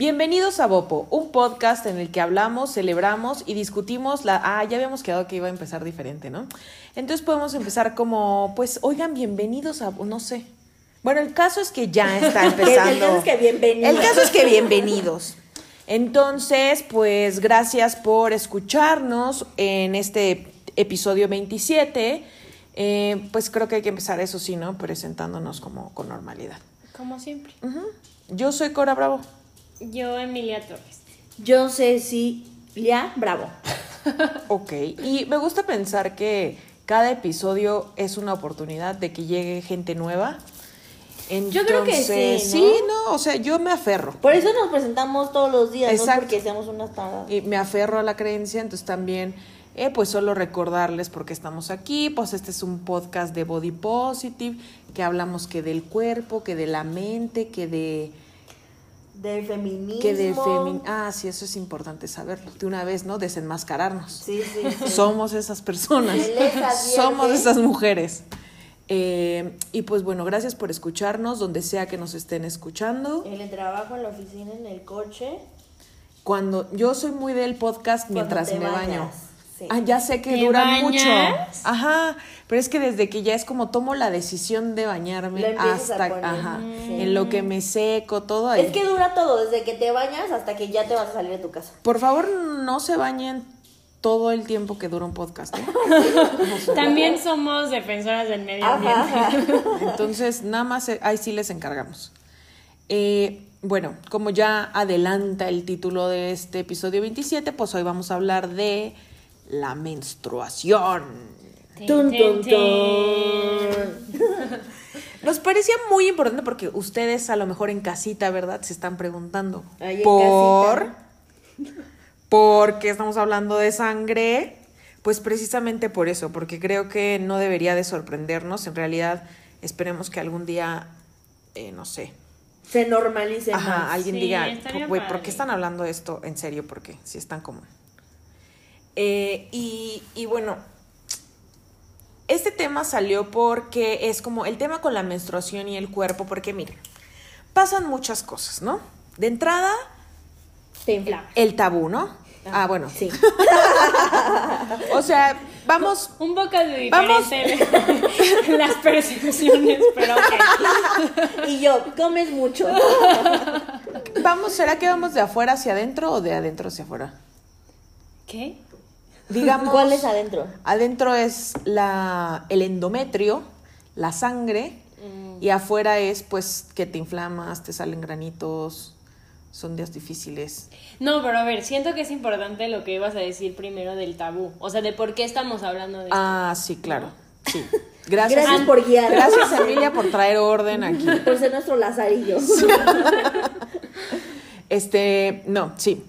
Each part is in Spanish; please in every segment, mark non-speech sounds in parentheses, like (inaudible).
Bienvenidos a Bopo, un podcast en el que hablamos, celebramos y discutimos la... Ah, ya habíamos quedado que iba a empezar diferente, ¿no? Entonces podemos empezar como, pues, oigan, bienvenidos a... No sé. Bueno, el caso es que ya está (laughs) empezando. El caso es que bienvenidos. El caso es que bienvenidos. Entonces, pues, gracias por escucharnos en este episodio 27. Eh, pues creo que hay que empezar, eso sí, ¿no? Presentándonos como con normalidad. Como siempre. Yo soy Cora Bravo. Yo, Emilia Torres. Yo Cecilia Bravo. (laughs) Ok, y me gusta pensar que cada episodio es una oportunidad de que llegue gente nueva. Yo creo que sí, Entonces, ¿no? Sí, no, o sea, yo me aferro. Por eso nos presentamos todos los días, Exacto. no porque seamos unas taradas. Y me aferro a la creencia, entonces también, eh, pues solo recordarles por qué estamos aquí. Pues este es un podcast de Body Positive, que hablamos que del cuerpo, que de la mente, que de... Del feminismo. Que de femin ah, sí, eso es importante saberlo. De una vez, ¿no? Desenmascararnos. Sí, sí, sí. Somos esas personas. Somos esas mujeres. Eh, y pues bueno, gracias por escucharnos, donde sea que nos estén escuchando. En el trabajo, en la oficina, en el coche. Cuando yo soy muy del podcast mientras me bañas, baño. sí. Ah, ya sé que ¿Te dura bañas? mucho. Ajá, pero es que desde que ya es como tomo la decisión de bañarme hasta poner. ajá, Sí. en lo que me seco, todo ahí. Es que dura todo, desde que te bañas hasta que ya te vas a salir de tu casa. Por favor, no se bañen todo el tiempo que dura un podcast. ¿eh? (laughs) También somos defensoras del medio ambiente. ajá. (laughs) Entonces, nada más, eh, ahí sí les encargamos. Eh, bueno, como ya adelanta el título de este episodio 27, pues hoy vamos a hablar de la menstruación. Tun, tun, Tin, tun. (laughs) Nos parecía muy importante porque ustedes a lo mejor en casita, ¿verdad? Se están preguntando. En ¿Por? ¿Por qué estamos hablando de sangre? Pues precisamente por eso, porque creo que no debería de sorprendernos. En realidad, esperemos que algún día, eh, no sé, Se normalice Ajá, más. alguien Sí, diga, güey, ¿por qué están hablando de esto en serio? Porque sí es tan común. Eh, y, y bueno, este tema salió porque es como el tema con la menstruación y el cuerpo, porque miren, pasan muchas cosas, ¿no? De entrada, Te inflama. el tabú, ¿no? Ah, bueno. Sí. (laughs) O sea, vamos, Un poco de Vamos. diferente las percepciones, pero ok. Y yo, comes mucho. vamos, ¿será que vamos de afuera hacia adentro o de adentro hacia afuera? ¿Qué? Digamos. ¿Cuál es adentro? Adentro es la, el endometrio, la sangre, Mm. y afuera es pues que te inflamas, te salen granitos, son días difíciles. No, pero a ver, siento que es importante lo que ibas a decir primero del tabú. O sea, de por qué estamos hablando de esto. Ah, sí, claro. Sí. Gracias. Gracias por guiar. Gracias, Emilia, por traer orden aquí. (laughs) Por ser nuestro lazarillo. (laughs) Este, no, sí.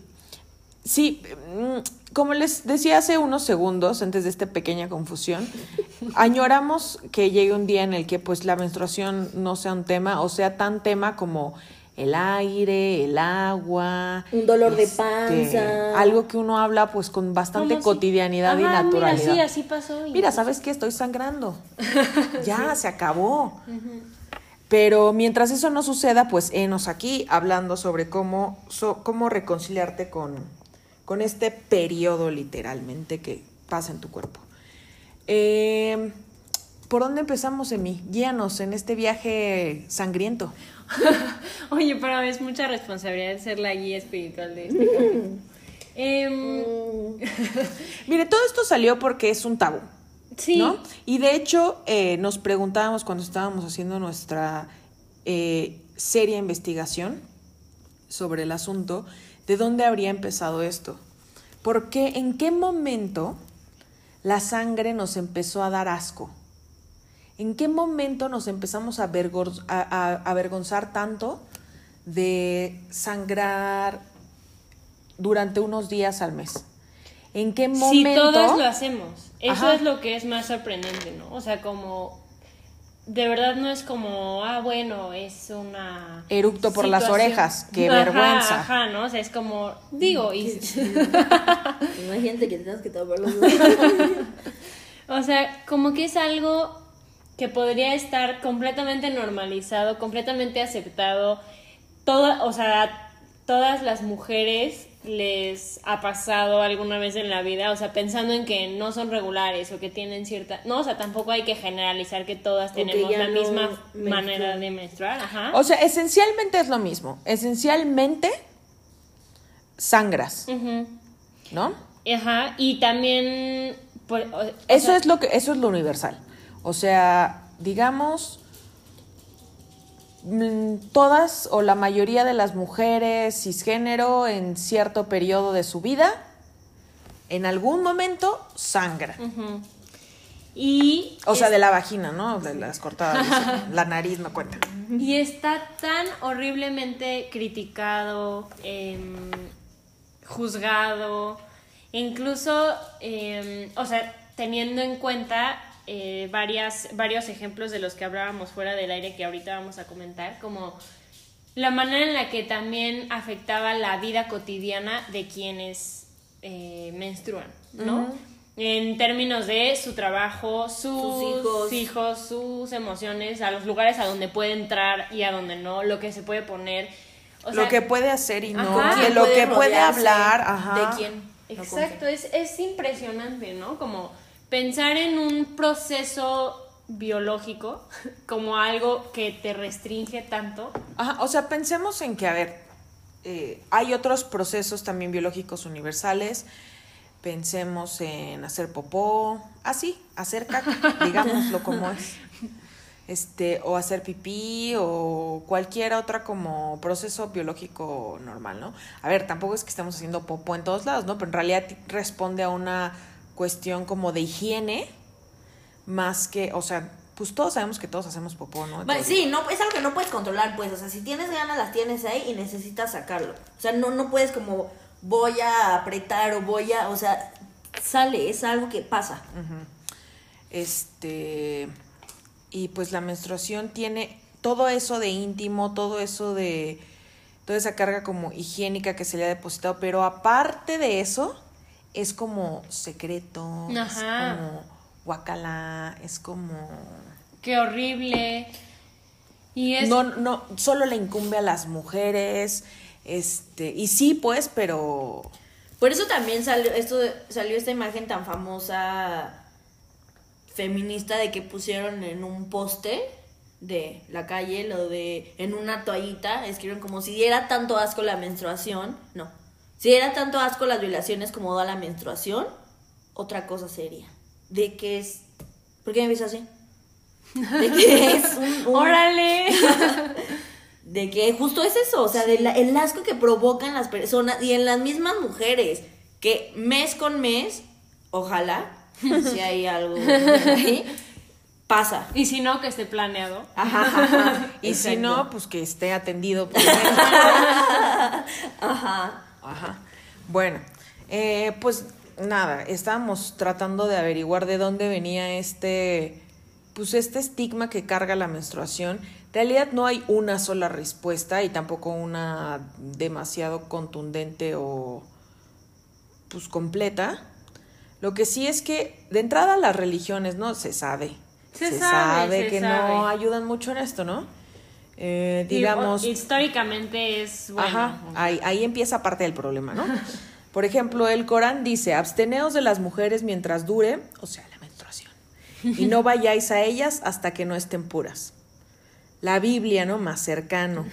Sí, mm, como les decía hace unos segundos, antes de esta pequeña confusión, añoramos que llegue un día en el que pues la menstruación no sea un tema, o sea tan tema como el aire, el agua. Un dolor de este, panza. Algo que uno habla pues con bastante ¿Cómo si- cotidianidad y Ajá, naturalidad. Mira, sí, así pasó. y- Mira, ¿sabes qué? Estoy sangrando. (laughs) Ya, se acabó. Pero mientras eso no suceda, pues enos aquí hablando sobre cómo, so- cómo reconciliarte con, con este periodo literalmente que pasa en tu cuerpo. Eh, ¿Por dónde empezamos, Emi? Guíanos en este viaje sangriento. (laughs) Oye, pero es mucha responsabilidad ser la guía espiritual de este capítulo. (laughs) Em, Mire, todo esto salió porque es un tabú. sí. ¿no? Y de hecho, eh, nos preguntábamos cuando estábamos haciendo nuestra eh, seria investigación sobre el asunto, ¿de dónde habría empezado esto? ¿Por qué, en qué momento la sangre nos empezó a dar asco? ¿En qué momento nos empezamos a, avergonzar tanto de sangrar durante unos días al mes? ¿En qué momento? Si todas lo hacemos. Eso Ajá. es lo que es más sorprendente, ¿no? O sea, como. De verdad no es como, ah, bueno, es una. Eructo por las orejas, qué Ajá, vergüenza. Ajá, ¿no? O sea, es como. Digo, y. (laughs) Imagínate que tengas que tapar los (laughs) O sea, como que es algo que podría estar completamente normalizado, completamente aceptado. Toda, o sea, todas las mujeres les ha pasado alguna vez en la vida, o sea, pensando en que no son regulares o que tienen cierta, no, o sea, tampoco hay que generalizar que todas tenemos la no misma manera de menstruar, ajá. O sea, esencialmente es lo mismo. Esencialmente sangras, Ujú. ¿no? Ajá, y también pues, o- o Eso sea, es lo que, eso es lo universal. O sea, digamos, todas o la mayoría de las mujeres cisgénero en cierto periodo de su vida, en algún momento sangran. ujú. Y O sea, es- de la vagina, ¿no? De las cortadas. (laughs) la nariz no cuenta. Y está tan horriblemente criticado, em, juzgado, incluso, em, o sea, teniendo en cuenta eh, varias, varios ejemplos de los que hablábamos fuera del aire que ahorita vamos a comentar, como la manera en la que también afectaba la vida cotidiana de quienes eh, menstruan, ¿no? En términos de su trabajo, sus, Sus hijos. hijos, sus emociones, a los lugares a donde puede entrar y a donde no, lo que se puede poner. O sea, lo que puede hacer y no, Ajá. que ¿Quién lo que puede hablar, ajá. ¿De quién? No, ¿con Exacto, es, es impresionante, ¿no? Como pensar en un proceso biológico (laughs) como algo que te restringe tanto. Ajá, o sea, pensemos en que, a ver, eh, hay otros procesos también biológicos universales. Pensemos en hacer popó, así, hacer caca, (laughs) digámoslo como es. Este, o hacer pipí, o cualquier otra como proceso biológico normal, ¿no? A ver, tampoco es que estemos haciendo popó en todos lados, ¿no? Pero en realidad responde a una cuestión como de higiene, más que, o sea, pues todos sabemos que todos hacemos popó, ¿no? Entonces- sí, no, es algo que no puedes controlar, pues. O sea, si tienes ganas, las tienes ahí y necesitas sacarlo. O sea, no, no puedes como voy a apretar o voy a. O sea, sale, es algo que pasa. Este. Y pues la menstruación tiene todo eso de íntimo, todo eso de. Toda esa carga como higiénica que se le ha depositado, pero aparte de eso, es como secreto, Ajá. es como guacala, es como. Qué horrible. Y es... No, no, solo le incumbe a las mujeres, este, y sí, pues, pero. Por eso también salió, esto, salió esta imagen tan famosa feminista de que pusieron en un poste de la calle lo de en una toallita, escribieron como si diera tanto asco la menstruación, no, si diera tanto asco las violaciones como da la menstruación, otra cosa sería, de que es, ¿por qué me ves así? De que es (laughs) un, un- ¡Órale! (laughs) de que justo es eso, o sea, del el asco que provocan las personas y en las mismas mujeres, que mes con mes, ojalá, si hay algo ahí, pasa. y si no, que esté planeado. Ajá, Y si no, pues que esté atendido. (laughs) primero. Ajá. Ajá. Bueno, eh, pues nada, estábamos tratando de averiguar de dónde venía este, pues este estigma que carga la menstruación. En realidad no hay una sola respuesta y tampoco una demasiado contundente o pues completa. Lo que sí es que de entrada las religiones, ¿no? Se sabe. Se sabe, se que no sabe. ayudan mucho en esto, ¿no? Eh, digamos... históricamente es bueno. Ajá, ahí, ahí empieza parte del problema, ¿no? Por ejemplo, el Corán dice, absteneos de las mujeres mientras dure, o sea, la menstruación, y no vayáis a ellas hasta que no estén puras. La Biblia, ¿no? Más cercano.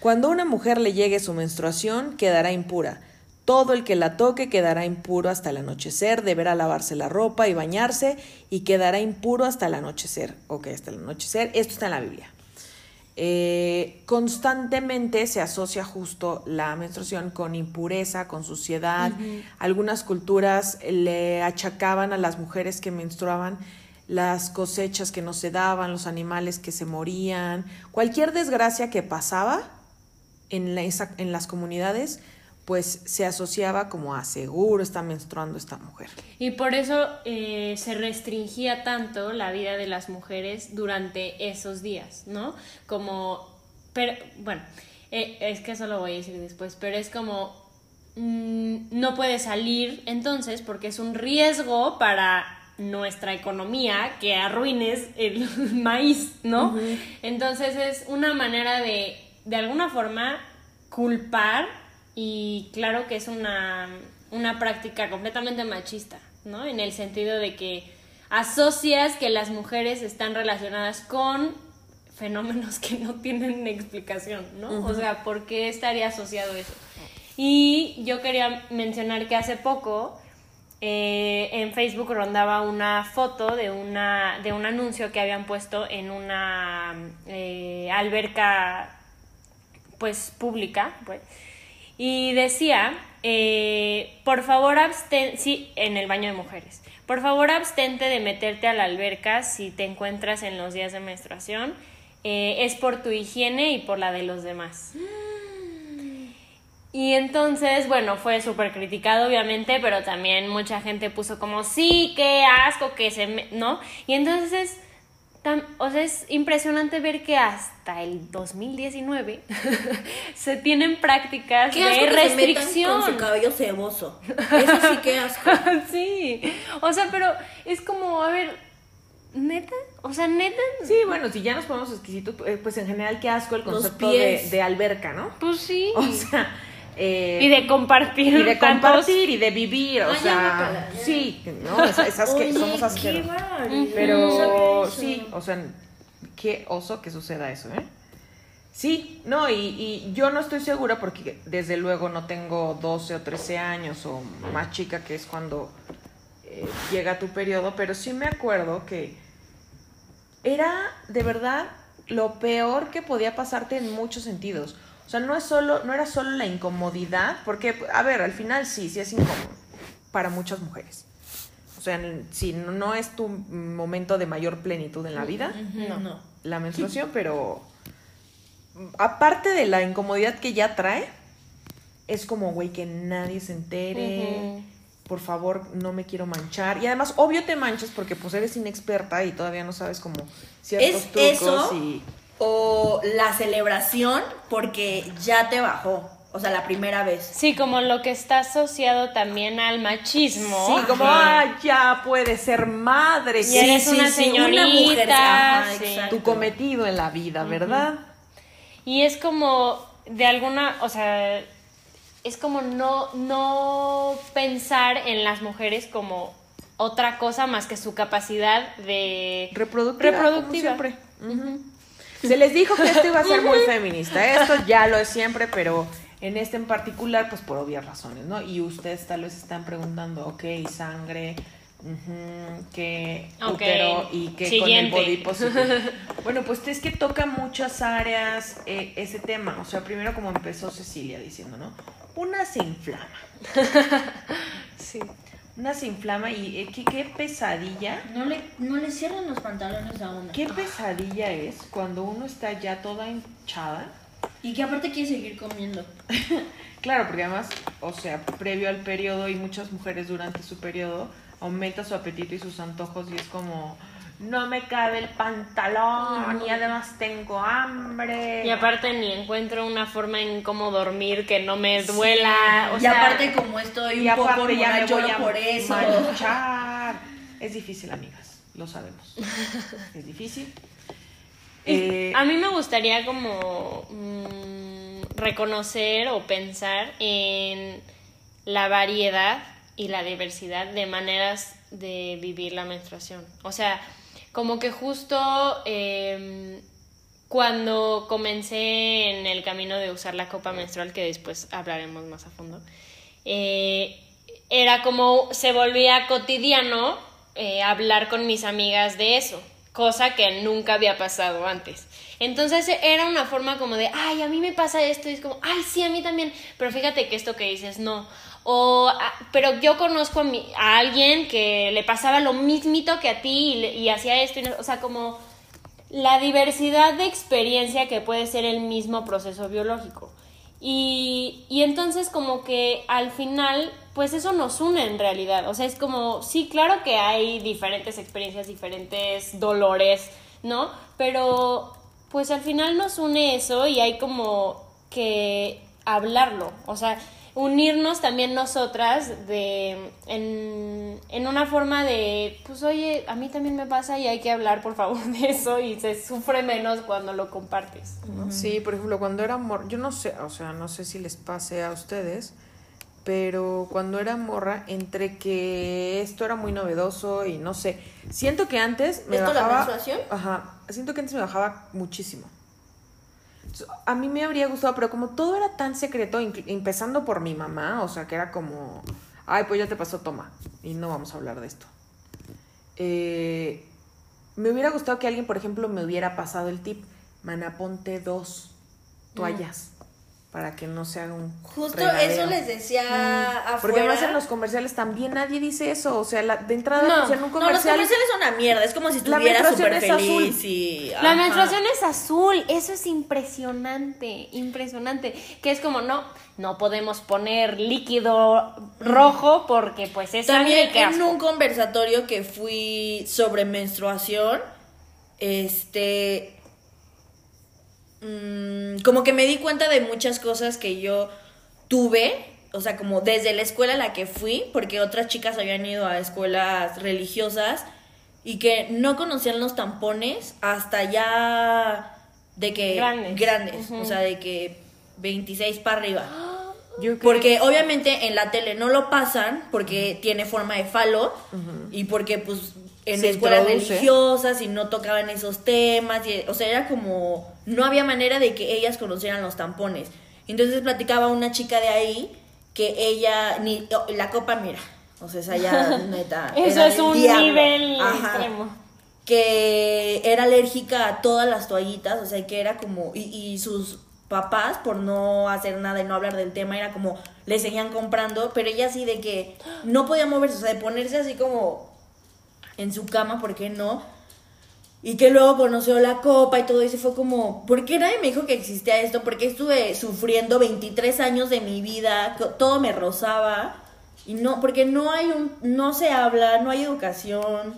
Cuando a una mujer le llegue su menstruación, quedará impura. Todo el que la toque quedará impuro hasta el anochecer, deberá lavarse la ropa y bañarse, y quedará impuro hasta el anochecer. Ok, hasta el anochecer. Esto está en la Biblia. Eh, constantemente se asocia justo la menstruación con impureza, con suciedad. Algunas culturas le achacaban a las mujeres que menstruaban las cosechas que no se daban, los animales que se morían, cualquier desgracia que pasaba en, la- esa- en las comunidades, pues se asociaba como a seguro está menstruando esta mujer. Y por eso eh, se restringía tanto la vida de las mujeres durante esos días, ¿no? Como, pero, bueno, eh, es que eso lo voy a decir después, pero es como, mm, no puede salir entonces porque es un riesgo para nuestra economía que arruines el (laughs) maíz, ¿no? Entonces es una manera de, de alguna forma, culpar y claro que es una, una práctica completamente machista, ¿no? En el sentido de que asocias que las mujeres están relacionadas con fenómenos que no tienen explicación, ¿no? O sea, ¿por qué estaría asociado eso? Y yo quería mencionar que hace poco eh, en Facebook rondaba una foto de, una, de un anuncio que habían puesto en una eh, alberca pues pública pues, y decía eh, por favor abstén sí en el baño de mujeres por favor abstente de meterte a la alberca si te encuentras en los días de menstruación es por tu higiene y por la de los demás y entonces, bueno, fue súper criticado, obviamente, pero también mucha gente puso como, sí, qué asco, que se... Me... ¿No? Y entonces, o sea, es impresionante ver que hasta el 2019 (laughs) se tienen prácticas de restricción. con su cabello ceboso. Eso sí que asco. (laughs) sí. O sea, pero es como, a ver, ¿Neta? O sea, neta. Sí, bueno, si ya nos ponemos exquisitos, eh, pues en general qué asco el concepto de, de, alberca, ¿no? Pues sí. (laughs) O sea, eh, y de compartir. Y de compartir y de vivir, o sea, sí, ¿no? Esas, que somos asquerosos. Pero sí, o sea, qué oso que suceda eso, ¿eh? Sí, no, y, y, yo no estoy segura porque desde luego no tengo 12 o 13 años o más chica que es cuando eh, llega tu periodo, pero sí me acuerdo que era de verdad lo peor que podía pasarte en muchos sentidos. O sea, no es solo, no era solo la incomodidad, porque, a ver, al final sí, sí es incómodo para muchas mujeres. O sea, si no es tu momento de mayor plenitud en la vida, no. la menstruación, pero aparte de la incomodidad que ya trae, es como, güey, que nadie se entere. Por favor, no me quiero manchar. Y además, obvio te manchas porque pues eres inexperta y todavía no sabes como ciertos ¿Es trucos eso? y o la celebración porque ya te bajó. O sea, la primera vez. Sí, como lo que está asociado también al machismo. Sí, como, ah, ya puede ser madre. Y eres una señorita. tu cometido en la vida, ¿verdad? Y es como, de alguna, o sea, es como no, no pensar en las mujeres como otra cosa más que su capacidad de reproductiva. reproductiva. siempre. Se les dijo que esto iba a ser muy feminista. Esto ya lo es siempre, pero en este en particular, pues por obvias razones, ¿no? Y ustedes tal vez están preguntando, ok, sangre, qué útero y qué con el body positive. (laughs) bueno, pues es que toca muchas áreas eh, ese tema. O sea, primero como empezó Cecilia diciendo, ¿no? Una se inflama. (laughs) sí. Una se inflama y eh, ¿qué, pesadilla. No le, no le cierran los pantalones a una. Qué pesadilla es cuando uno está ya toda hinchada. Y que aparte quiere seguir comiendo. (laughs) claro, porque además, o sea, previo al periodo y muchas mujeres durante su periodo aumenta su apetito y sus antojos y es como no me cabe el pantalón y además tengo hambre. Y aparte ni encuentro una forma en cómo dormir que no me duela. y aparte como estoy un poco ya por eso. Es difícil, amigas, lo sabemos. es difícil. (laughs) Eh, a mí me gustaría como mm, reconocer o pensar en la variedad y la diversidad de maneras de vivir la menstruación. O sea, como que justo em, cuando comencé en el camino de usar la copa menstrual, que después hablaremos más a fondo, eh, era como se volvía cotidiano eh, hablar con mis amigas de eso, cosa que nunca había pasado antes. Entonces era una forma como de, ay, a mí me pasa esto, y es como, ay, sí, a mí también, pero fíjate que esto que dices, no, o, ah, pero yo conozco a, mi, a, alguien que le pasaba lo mismito que a ti y, hacía esto. o sea, como la diversidad de experiencia que puede ser el mismo proceso biológico. Y, y entonces como que al final, pues eso nos une en realidad. O sea, es como, sí, claro que hay diferentes experiencias, diferentes dolores, ¿no? Pero pues al final nos une eso y hay como que hablarlo. O sea, unirnos también nosotras de en, en una forma de pues oye a mí también me pasa y hay que hablar por favor (laughs) de eso y se sufre menos cuando lo compartes ¿no? Sí, por ejemplo, cuando era morra, yo no sé, o sea, no sé si les pase a ustedes, pero cuando era morra, entre que esto era muy novedoso y no sé, siento que antes me ¿Esto la bajaba... menstruación? Ajá, siento que antes me bajaba muchísimo. A mí me habría gustado, pero como todo era tan secreto, empezando por mi mamá, o sea, que era como, ay, pues ya te pasó, toma, y no vamos a hablar de esto. Eh, me hubiera gustado que alguien, por ejemplo, me hubiera pasado el tip, mana, ponte dos toallas para que no se haga un Justo regadero". eso les decía afuera. Porque además en los comerciales también nadie dice eso, o sea, la- de entrada No. pues, en un No, los comercial... comerciales son una mierda. Es como si estuviera súper es azul. feliz y. La ajá. menstruación es azul, eso es impresionante, impresionante. Que es como, no, no podemos poner líquido rojo porque pues es También en asco. un conversatorio que fui sobre menstruación, este. Mm, como que me di cuenta de muchas cosas que yo tuve. O sea, como desde la escuela a la que fui, porque otras chicas habían ido a escuelas religiosas y que no conocían los tampones hasta ya de que Grandes. grandes, o sea, de que 26 para arriba. (gasps) Yo creo- Porque obviamente en la tele no lo pasan porque tiene forma de falo y porque pues en Se escuelas introduce. religiosas y no tocaban esos temas, y, o sea, era como no había manera de que ellas conocieran los tampones. Entonces platicaba una chica de ahí que ella ni oh, la copa mira, o sea, esa ya (laughs) neta. Eso es un diablo. nivel Ajá extremo. que era alérgica a todas las toallitas, o sea, que era como, y, y sus papás, por no hacer nada y no hablar del tema, era como, le seguían comprando, pero ella así de que no podía moverse, o sea, de ponerse así como en su cama, ¿por qué no? Y que luego conoció la copa y todo eso, fue como, ¿por qué nadie me dijo que existía esto? Porque estuve sufriendo 23 años de mi vida, todo me rozaba, y no, porque no hay un, no se habla, no hay educación,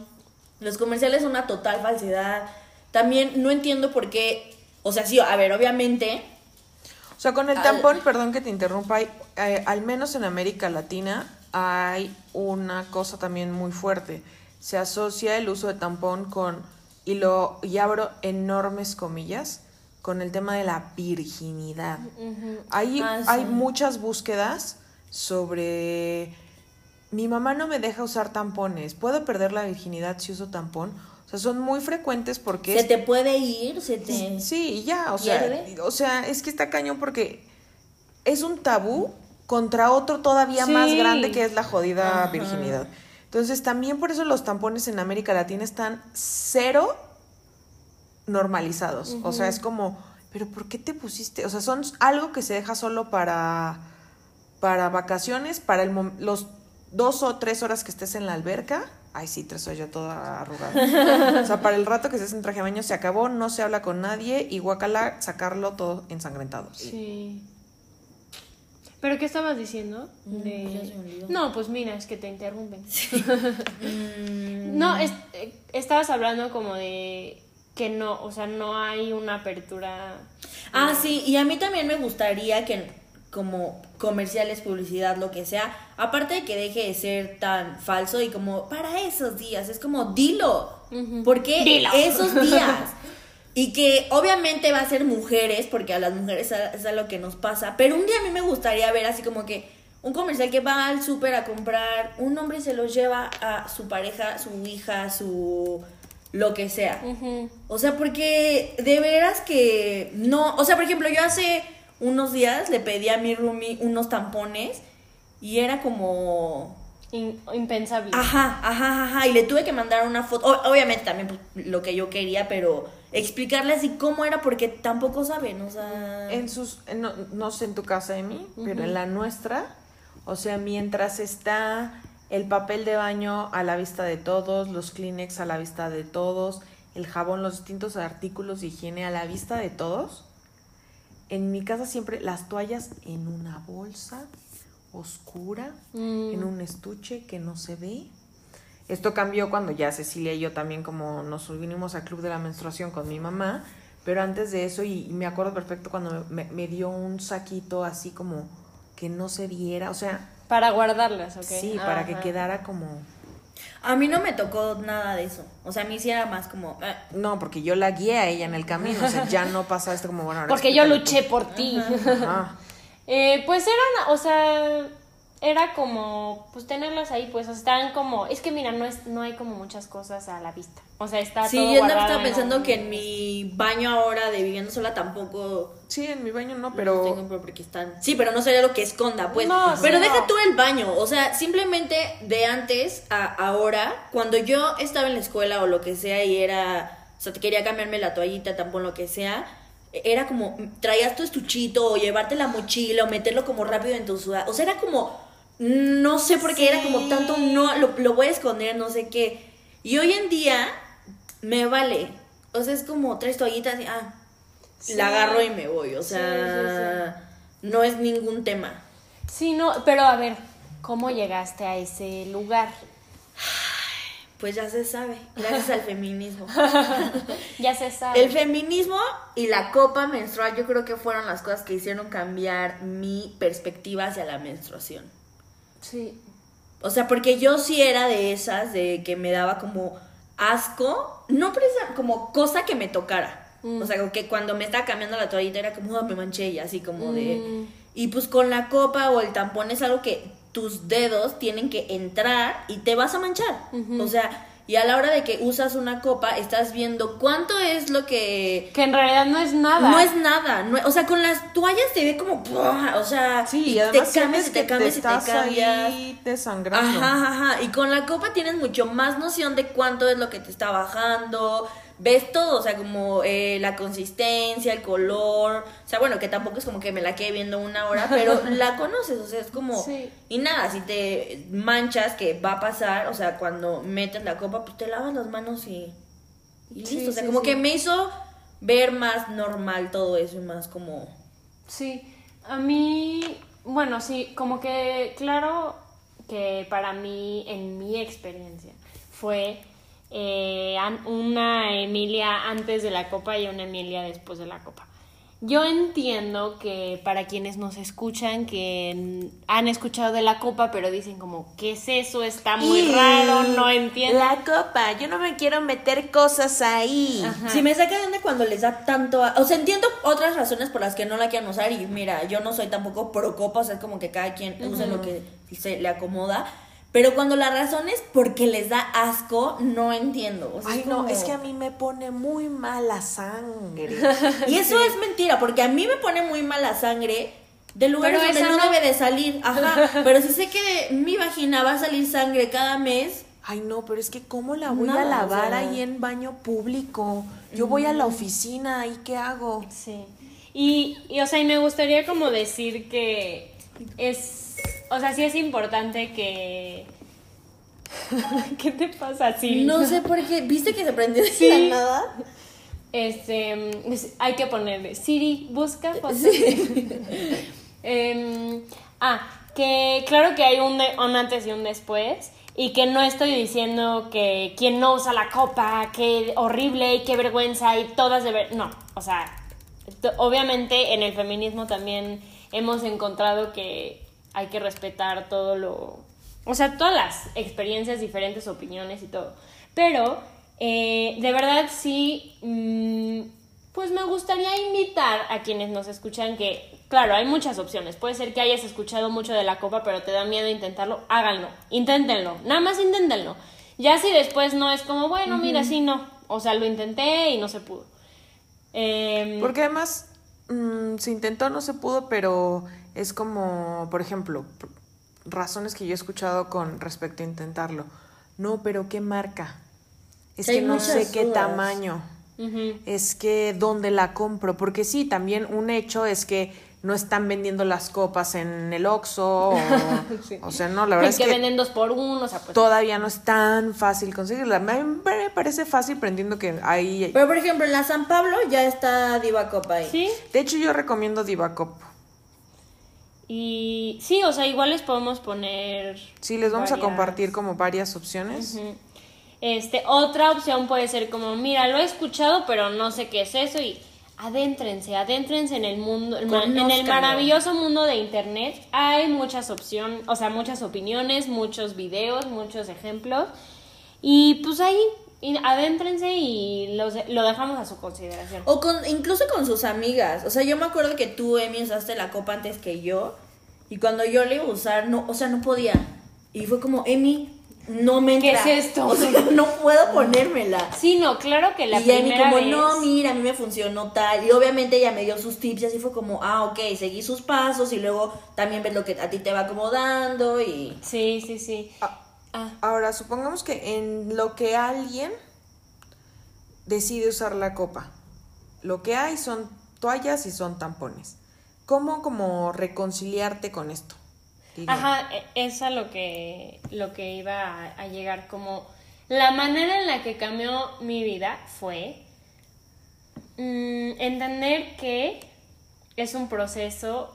los comerciales son una total falsedad. También no entiendo por qué, o sea, sí, a ver, obviamente, O sea, con el Al- tampón, perdón que te interrumpa, hay, eh, al menos en América Latina hay una cosa también muy fuerte. Se asocia el uso de tampón con, y lo y abro enormes comillas, con el tema de la virginidad. Hay, Ah, sí. hay muchas búsquedas sobre mi mamá no me deja usar tampones. ¿Puedo perder la virginidad si uso tampón? O sea, son muy frecuentes porque se es- te puede ir, se te... Sí, ya, o sea, o sea, es que está cañón porque es un tabú contra otro todavía Sí. más grande que es la jodida Ajá. virginidad. Entonces, también por eso los tampones en América Latina están cero normalizados. O sea, es como, pero ¿por qué te pusiste? O sea, son algo que se deja solo para para vacaciones, para el los dos o tres horas que estés en la alberca. Ay, sí, tres horas ya toda arrugada. o sea, para el rato que estés en traje de baño se acabó, no se habla con nadie y guacala sacarlo todo ensangrentado. Sí. ¿Pero qué estabas diciendo? Mm, De- ya se me olvidó. No, pues mira, es que te interrumpen. (laughs) Mm, No, es- eh, estabas hablando como de que no, o sea, no hay una apertura. Ah, sí, y a mí también me gustaría que como comerciales, publicidad, lo que sea, aparte de que deje de ser tan falso y como para esos días, es como dilo, porque Dilo. esos días (laughs) y que obviamente va a ser mujeres, porque a las mujeres es a lo que nos pasa, pero un día a mí me gustaría ver así como que un comercial que va al súper a comprar, un hombre se los lleva a su pareja, su hija, su lo que sea. Ujú. O sea, porque de veras que no, o sea, por ejemplo, yo hace unos días le pedí a mi roomie unos tampones y era como In- impensable. ajá, ajá, ajá, y le tuve que mandar una foto, o- obviamente también pues, lo que yo quería, pero explicarle así cómo era porque tampoco saben, o sea, En sus, no, no sé en tu casa de mí, pero en la nuestra, o sea, mientras está el papel de baño a la vista de todos, los Kleenex a la vista de todos, el jabón, los distintos artículos de higiene a la vista de todos, en mi casa siempre las toallas en una bolsa oscura, Mm. en un estuche que no se ve. Esto cambió cuando ya Cecilia y yo también como nos vinimos al club de la menstruación con mi mamá, pero antes de eso, y, y me acuerdo perfecto cuando me, me dio un saquito así como que no se viera, o sea, Para guardarlas, ¿ok? sí, para que quedara como... A mí no me tocó nada de eso. O sea, a mí sí era más como. eh, No, porque yo la guié a ella en el camino, o sea, ya no pasa esto como, bueno, ahora Porque yo luché por ti. (laughs) Eh, pues eran, o sea, era como, pues tenerlas ahí, pues, o sea, estaban como, es que mira, no es, no hay como muchas cosas a la vista. O sea, está Sí, todo yo andaba- guardado estaba en pensando un- que en mi baño ahora de viviendo sola tampoco. Sí, en mi baño no, Pero... pero... tengo, porque están. Sí, pero no sería lo que esconda, pues. No, pero sí, deja no. tú el baño. O sea, simplemente de antes a ahora, cuando yo estaba en la escuela o lo que sea y era. O sea, te quería cambiarme la toallita, tampón, lo que sea. Era como, traías tu estuchito o llevarte la mochila o meterlo como rápido en tu sudad. O sea, era como, no sé por qué era como tanto, no, lo, lo voy a esconder, no sé qué. Y hoy en día me vale. O sea, es como tres toallitas y, ah, Sí. la agarro y me voy. O Sí, sea, no es ningún tema. Sí, no, pero a ver, ¿cómo llegaste a ese lugar? Pues ya se sabe, gracias al feminismo. (laughs) Ya se sabe. El feminismo y la copa menstrual yo creo que fueron las cosas que hicieron cambiar mi perspectiva hacia la menstruación. Sí. O sea, porque yo sí era de esas, de que me daba como asco, no precisa, como cosa que me tocara. Mm. O sea, que cuando me estaba cambiando la toallita era como, "Ah, me manché y así como de... Mm. Y pues con la copa o el tampón es algo que tus dedos tienen que entrar y te vas a manchar. O sea, y a la hora de que usas una copa, estás viendo cuánto es lo que... Que en realidad no es nada. No es nada, no- o sea, con las toallas te ve como, o sea, Sí, y te cambias y te que te cambias y te cambias. desangrando. Ajá, ajá, ajá. Y con la copa tienes mucho más noción de cuánto es lo que te está bajando. Ves todo, o sea, como eh, la consistencia, el color. O sea, bueno, que tampoco es como que me la quede viendo una hora, pero (laughs) la conoces, o sea, es como. Sí. Y nada, si te manchas, que va a pasar, o sea, cuando metes la copa, pues te lavas las manos y. Y listo. O sea, sí, como que me hizo ver más normal todo eso y más como. Sí, a mí, bueno, sí, como que claro que para mí, en mi experiencia, fue eh, una Emilia antes de la copa y una Emilia después de la copa. Yo entiendo que para quienes nos escuchan, que han escuchado de la copa, pero dicen como, ¿qué es eso? Está muy Y raro, no entiendo. La copa, yo no me quiero meter cosas ahí. Ajá. Si me saca de onda cuando les da tanto. a- O sea, entiendo otras razones por las que no la quieran usar. Y mira, yo no soy tampoco pro copa, o sea, es como que cada quien use lo que se le acomoda. Pero cuando la razón es porque les da asco, no entiendo. O sea, Ay, es no, es que a mí me pone muy mala sangre. (laughs) Y eso es mentira, porque a mí me pone muy mala sangre de lugares Pero donde no, no- debe de salir. Ajá. (laughs) Pero si sé que de mi vagina va a salir sangre cada mes. Ay, no, pero es que ¿cómo la voy a lavar o sea. ahí en baño público? Yo voy a la oficina, ¿y qué hago? Sí. Y, y, o sea, y me gustaría como decir que es, o sea, sí es importante que... (laughs) ¿Qué te pasa, Siri? No sé por qué. ¿Viste que se prendió de Sí. la nada? Este, es- hay que ponerle, Siri, busca fotos. (laughs) Em, ah, que claro que hay un, de- un antes y un después. Y que no estoy diciendo que quien no usa la copa, que horrible y qué vergüenza y todas de ver. No, o sea, obviamente en el feminismo también hemos encontrado que hay que respetar todo lo. O sea, todas las experiencias, diferentes opiniones y todo. Pero, eh, de verdad sí. mm, pues me gustaría invitar a quienes nos escuchan que, claro, hay muchas opciones. Puede ser que hayas escuchado mucho de la copa, pero te da miedo intentarlo. Háganlo, inténtenlo, nada más inténtenlo. Ya si después no es como, bueno, mira, sí, no. O sea, lo intenté y no se pudo. Em, Porque además mm, se intentó, no se pudo, pero es como, por ejemplo, razones que yo he escuchado con respecto a intentarlo. No, pero ¿qué marca? Es que no sé qué dudas. tamaño. Es que dónde la compro. Porque sí, también un hecho es que no están vendiendo las copas en el Oxxo. O, (laughs) Sí. o sea, no, la verdad es que, que venden dos por uno, o sea, pues. todavía no es tan fácil conseguirla. Me me parece fácil, pero entiendo que hay... Pero por ejemplo, en la San Pablo ya está Diva Copa ahí. Sí, De hecho, yo recomiendo Divacop. Y sí, o sea, igual les podemos poner. Sí, les vamos a compartir como varias opciones. Este, otra opción puede ser como, mira, lo he escuchado, pero no sé qué es eso y adéntrense, adéntrense en el mundo, en el maravilloso mundo de internet. Hay muchas opciones, o sea, muchas opiniones, muchos videos, muchos ejemplos. Y pues ahí, y adéntrense y los lo dejamos a su consideración. O con, incluso con sus amigas. O sea, yo me acuerdo que tú, Emi, usaste la copa antes que yo. Y cuando yo la iba a usar, no, o sea, no podía. Y fue como, Emi, no me ¿Qué entra. es esto? O sea, (laughs) no puedo ponérmela. Sí, no, claro que la y Emi primera como, vez... no, mira, a mí me funcionó tal. Y obviamente ella me dio sus tips y así fue como, ah, ok, seguí sus pasos y luego también ves lo que a ti te va acomodando y... Sí, sí, sí. Ah, Ah, Ahora, supongamos que en lo que alguien decide usar la copa, lo que hay son toallas y son tampones. ¿Cómo como reconciliarte con esto? Diría. Ajá, e- es a lo que, lo que iba a, a llegar. Como la manera en la que cambió mi vida fue mm, entender que es un proceso,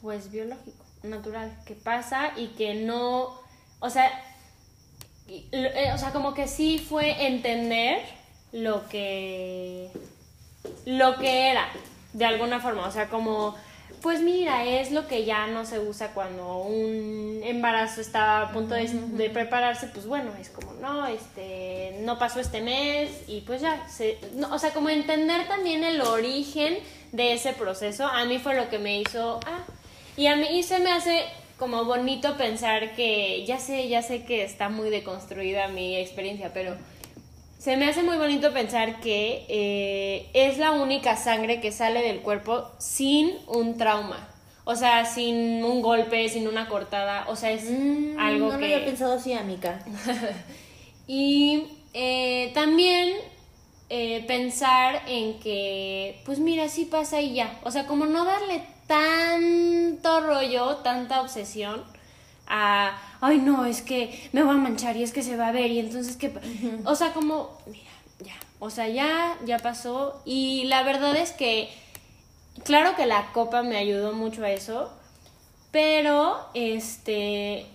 pues, biológico, natural, que pasa y que no, o sea, y- eh, o sea, como que sí fue entender lo que lo que era, de alguna forma, o sea, como, pues mira, es lo que ya no se usa cuando un embarazo está a punto de, de prepararse, pues bueno, es como, no, este, no pasó este mes y pues ya, se, no, o sea, como entender también el origen de ese proceso, a mí fue lo que me hizo, ah, y a mí se me hace como bonito pensar que, ya sé, ya sé que está muy deconstruida mi experiencia, pero se me hace muy bonito pensar que eh, es la única sangre que sale del cuerpo sin un trauma. O sea, sin un golpe, sin una cortada. O sea, es Mm, algo no lo que... había pensado así, amiga. (laughs) Y eh, también eh, pensar en que, pues mira, sí pasa y ya. O sea, como no darle tanto rollo, tanta obsesión a, ay no, es que me voy a manchar y es que se va a ver y entonces que... O sea, como, mira, ya. O sea, ya, ya pasó. Y la verdad es que, claro que la copa me ayudó mucho a eso, pero, este,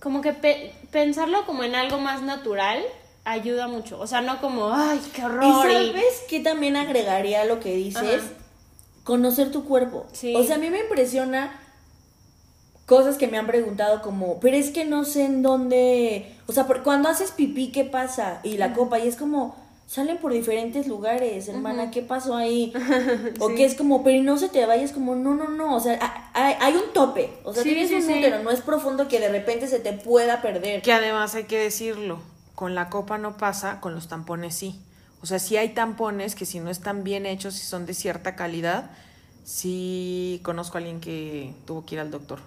como que pe- pensarlo como en algo más natural ayuda mucho. O sea, no como, ay, qué Y horror. y- sabes que también agregaría lo que dices, Ajá. Conocer tu cuerpo. Sí. O sea, a mí me impresiona cosas que me han preguntado como, pero es que no sé en dónde, o sea, por- cuando haces pipí, ¿qué pasa? Y la copa, y es como, salen por diferentes lugares, hermana, ¿qué pasó ahí? (laughs) O que es como, pero no se te vayas como, no, no, no, o sea, ha- hay, hay un tope, o sea, Sí, tienes sí, un útero, no es profundo que de repente se te pueda perder. Que además hay que decirlo, con la copa no pasa, con los tampones sí. O sea, sí hay tampones que si no están bien hechos, si son de cierta calidad, sí conozco a alguien que tuvo que ir al doctor.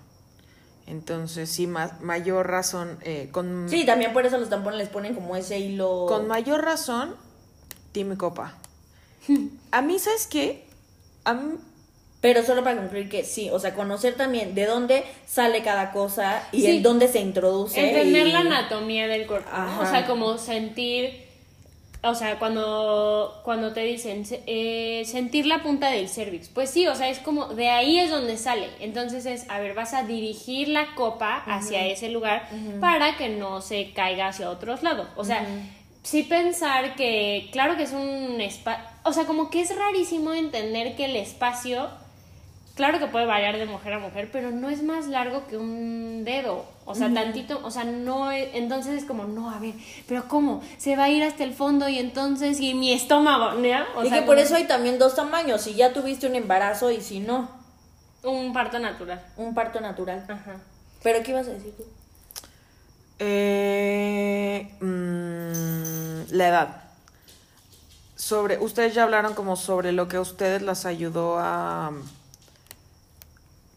Entonces, sí, ma- mayor razón, eh, con, Sí, también por eso los tampones les ponen como ese hilo. con mayor razón, Team Copa. (laughs) A mí, ¿sabes qué? A mí, Pero solo para concluir que sí, o sea, conocer también de dónde sale cada cosa y Sí. en dónde se introduce. Entender y- la anatomía del cuerpo. O sea, como sentir, o sea, cuando, cuando te dicen eh, sentir la punta del cervix, pues sí, o sea, es como, de ahí es donde sale. Entonces es, a ver, vas a dirigir la copa hacia ese lugar para que no se caiga hacia otros lados. O sea, sí pensar que, claro que es un espacio, o sea, como que es rarísimo entender que el espacio Claro que puede variar de mujer a mujer, pero no es más largo que un dedo. O sea, tantito, o sea, no es, entonces es como, no, a ver, pero ¿cómo? Se va a ir hasta el fondo y entonces, y mi estómago, ¿no? O y sea, que por como eso hay también dos tamaños, si ya tuviste un embarazo y si no, Un parto natural. un parto natural. Ajá. Pero ¿qué ibas a decir tú? Eh, mm, la edad. Sobre, ustedes ya hablaron como sobre lo que a ustedes las ayudó a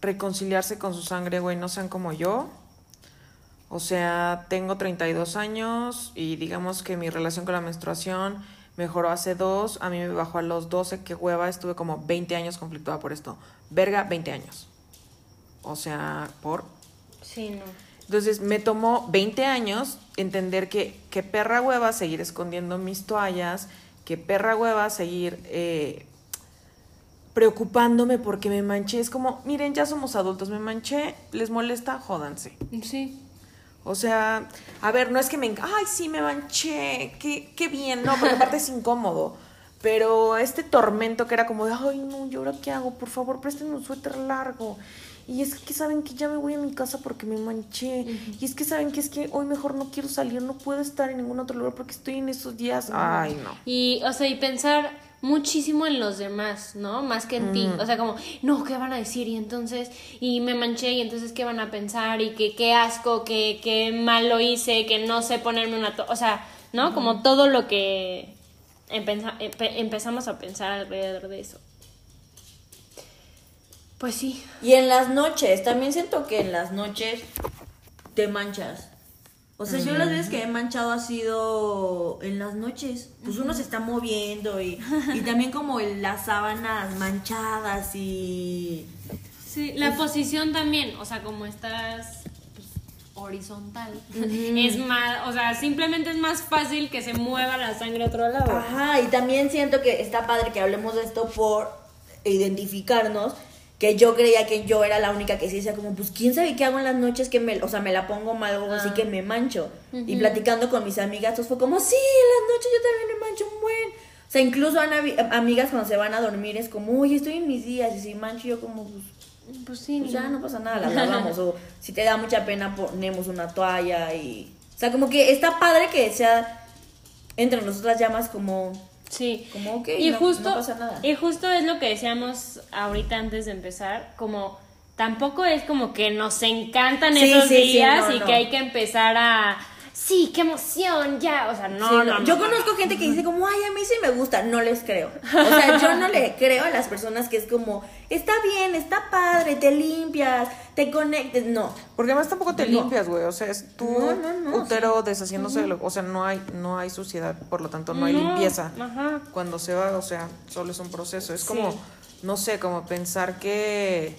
reconciliarse con su sangre, güey, no sean como yo. O sea, tengo 32 años y digamos que mi relación con la menstruación mejoró hace dos, a mí me bajó a los 12, qué hueva, estuve como 20 años conflictuada por esto. Verga, 20 años. O sea, por Sí, no. entonces me tomó 20 años entender que, que perra hueva seguir escondiendo mis toallas, que perra hueva seguir eh, preocupándome porque me manché. Es como, miren, ya somos adultos, me manché, les molesta, jódanse. Sí. O sea, a ver, no es que me... Ay, sí, me manché, qué, qué bien, no, porque aparte es incómodo. Pero este tormento que era como de, ay, no, ¿y ahora qué hago? Por favor, préstenme un suéter largo. Y es que saben que ya me voy a mi casa porque me manché. Y es que saben que es que hoy mejor no quiero salir, no puedo estar en ningún otro lugar porque estoy en esos días. Ay, no. Y, o sea, y pensar muchísimo en los demás, ¿no? Más que en ti. O sea, como, no, ¿qué van a decir? Y entonces, y me manché, y entonces, ¿qué van a pensar? Y que qué asco, que qué mal lo hice, que no sé ponerme una... to- o sea, ¿no? Como todo lo que empe- empezamos a pensar alrededor de eso. Pues sí. Y en las noches, también siento que en las noches te manchas. O sea, yo las veces que he manchado ha sido en las noches. Pues uno se está moviendo y, y también como las sábanas manchadas y... Sí, la posición también, o sea, como estás pues, horizontal, es más, o sea, simplemente es más fácil que se mueva la sangre a otro lado. Ajá, y también siento que está padre que hablemos de esto por identificarnos. Que yo creía que yo era la única que sí decía como, pues quién sabe qué hago en las noches que me, o sea, me la pongo mal o así que me mancho. Y platicando con mis amigas, pues fue como, sí, en las noches yo también me mancho un buen. O sea, incluso han amigas cuando se van a dormir es como, oye, estoy en mis días y si mancho yo como, pues, Pues sí, pues ya no pasa nada, las (laughs) lavamos. o si te da mucha pena ponemos una toalla y... O sea, como que está padre que sea entre nosotras llamas como... Sí. Como, ok, y no- justo, no pasa nada. Y justo es lo que decíamos ahorita antes de empezar, como tampoco es como que nos encantan Sí, esos sí, sí, días no, y no. que hay que empezar a sí, qué emoción, ya, o sea, no, Sí, no, Yo no. conozco gente que dice como, ay, a mí sí me gusta, no les creo. O sea, yo no le (laughs) creo a las personas que es como, está bien, está padre, te limpias, te conectes. No. Porque además tampoco te No. limpias, güey. O sea, es tu No, no, no, útero deshaciéndose de lo. O sea, no hay, no hay suciedad, por lo tanto, no hay limpieza. ajá. Cuando se va, o sea, solo es un proceso. Es Sí. como, no sé, como pensar que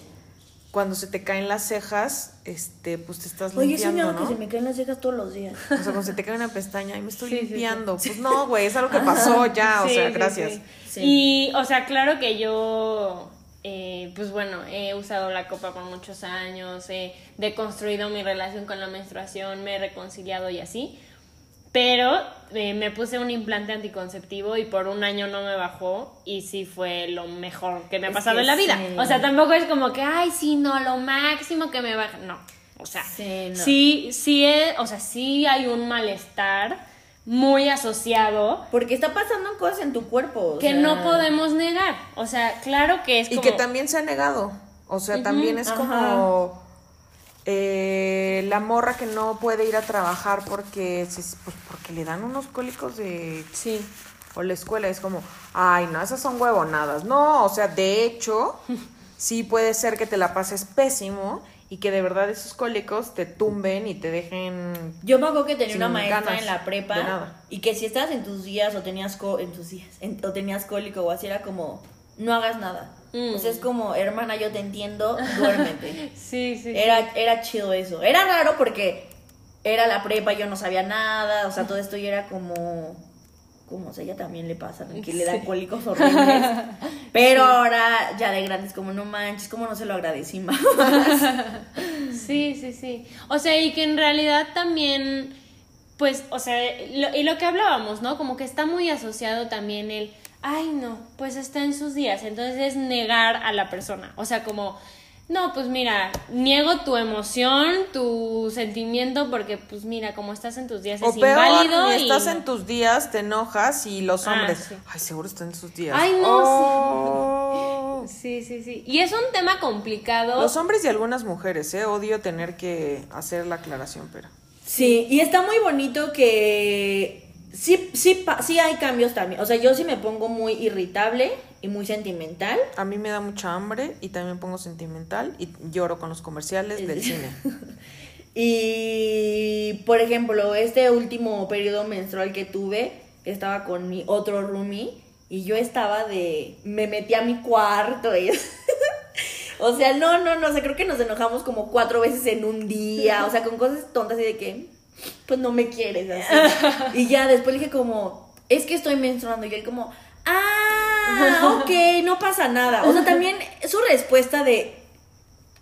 cuando se te caen las cejas, este, pues te estás Oye, he limpiando, soñado ¿no? que se me caen las cejas todos los días. O sea, cuando se te cae una pestaña y me estoy Sí, sí, sí. limpiando. Pues no, güey, es algo que pasó ya, o Sí, sea, sí, gracias. sí. Sí. Y, o sea, claro que yo, eh, pues bueno, he usado la copa por muchos años, he deconstruido mi relación con la menstruación, me he reconciliado y así. Pero eh, me puse un implante anticonceptivo y por un año no me bajó y sí fue lo mejor que me ha Es pasado en la vida. sí. O sea, tampoco es como que, ay, sí, no, lo máximo que me baja. No, o sea, Sí, no. sí, sí, es- o sea, sí hay un malestar muy asociado Porque está pasando cosas en tu cuerpo. o que sea, no podemos negar. O sea, claro que es Y como... que también se ha negado. O sea, también es ajá. Eh, la morra que no puede ir a trabajar porque, pues, porque le dan unos cólicos de... Sí. O la escuela es como, ay, no, esas son huevonadas. No, o sea, de hecho, (laughs) sí puede ser que te la pases pésimo y que de verdad esos cólicos te tumben y te dejen... Yo me acuerdo que tenía una maestra en la prepa de nada. y que si estabas en tus días o tenías co- en tus días en- o tenías cólico o así era como no hagas nada. Mm. O sea, es como, hermana, yo te entiendo, duérmete. Sí, (laughs) sí. sí. Era, era chido eso. Era raro porque era la prepa, yo no sabía nada, o sea, todo esto y era como, como, o sea, ella también le pasa, ¿no? que le Sí. cólicos horribles. (laughs) Pero ahora, ya de grandes, como no manches, como no se lo agradecí más. (laughs) Sí, sí, sí. O sea, y que en realidad también, pues, o sea, lo- y lo que hablábamos, ¿no? Como que está muy asociado también el, ay, no, pues está en sus días. Entonces es negar a la persona. O sea, como, no, pues mira, niego tu emoción, tu sentimiento, porque pues mira, como estás en tus días O es peor, inválido. ni y estás en tus días, te enojas y los Ah, hombres, sí. ay, seguro están en sus días. Ay, no, Oh. (laughs) Sí, sí, sí. Y es un tema complicado. Los hombres y algunas mujeres, ¿eh? Odio tener que hacer la aclaración, pero... Sí, y está muy bonito que sí, sí, sí hay cambios también. O sea, yo sí me pongo muy irritable y muy sentimental. A mí me da mucha hambre y también me pongo sentimental y lloro con los comerciales del cine. (laughs) Y, por ejemplo, este último periodo menstrual que tuve, estaba con mi otro roomie y yo estaba de... Me metí a mi cuarto y... (laughs) o sea, no, no, no, o sea, creo que nos enojamos como cuatro veces en un día, o sea, con cosas tontas y de que, pues no me quieres así. Y ya después le dije como, es que estoy menstruando y él como, ah, (laughs) ok, no pasa nada. O sea, también su respuesta de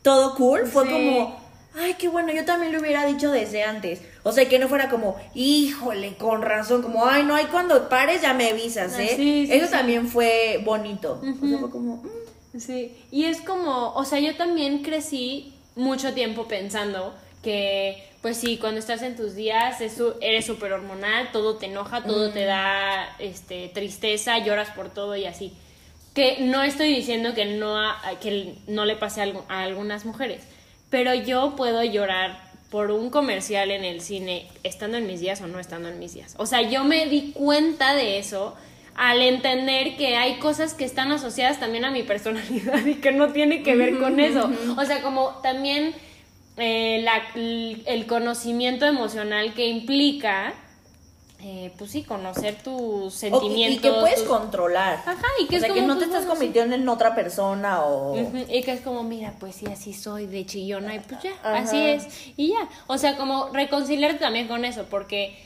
todo cool fue Sí. como, ay, qué bueno, yo también lo hubiera dicho desde antes. O sea, que no fuera como, híjole, con razón, como, ay, no, hay cuando pares ya me avisas, Ah, ¿eh? sí, sí, Eso también fue bonito. O sea, fue como, mm. Sí, y es como, o sea, yo también crecí mucho tiempo pensando que, pues sí, cuando estás en tus días eres súper hormonal, todo te enoja, todo te da este, tristeza, lloras por todo y así. Que no estoy diciendo que no, a- que no le pase a, a algunas mujeres, pero yo puedo llorar por un comercial en el cine estando en mis días o no estando en mis días. O sea, yo me di cuenta de eso al entender que hay cosas que están asociadas también a mi (laughs) personalidad y que no tiene que ver con eso. O sea, como también eh, la- el conocimiento emocional que implica, eh, pues sí, conocer tus O- y- sentimientos. y que puedes tus- controlar. Ajá, y que o es sea, que como, no te estás bueno, sí. convirtiendo en otra persona o... Y que es como, mira, pues sí, así soy de chillona y pues ya, Ajá. así es. Y ya, o sea, como reconciliarte también con eso, porque